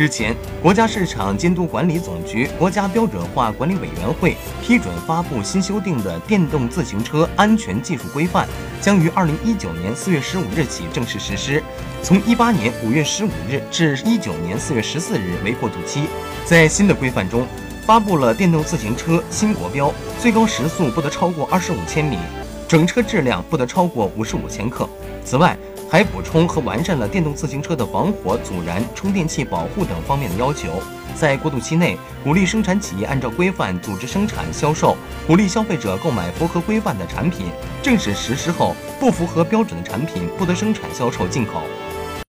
日前，国家市场监督管理总局、国家标准化管理委员会批准发布新修订的电动自行车安全技术规范，将于二零一九年四月十五日起正式实施。从一八年五月十五日至一九年四月十四日为过渡期。在新的规范中，发布了电动自行车新国标，最高时速不得超过二十五千米，整车质量不得超过五十五千克。此外，还补充和完善了电动自行车的防火、阻燃、充电器保护等方面的要求。在过渡期内，鼓励生产企业按照规范组织生产销售，鼓励消费者购买符合规范的产品。正式实施后，不符合标准的产品不得生产销售进口。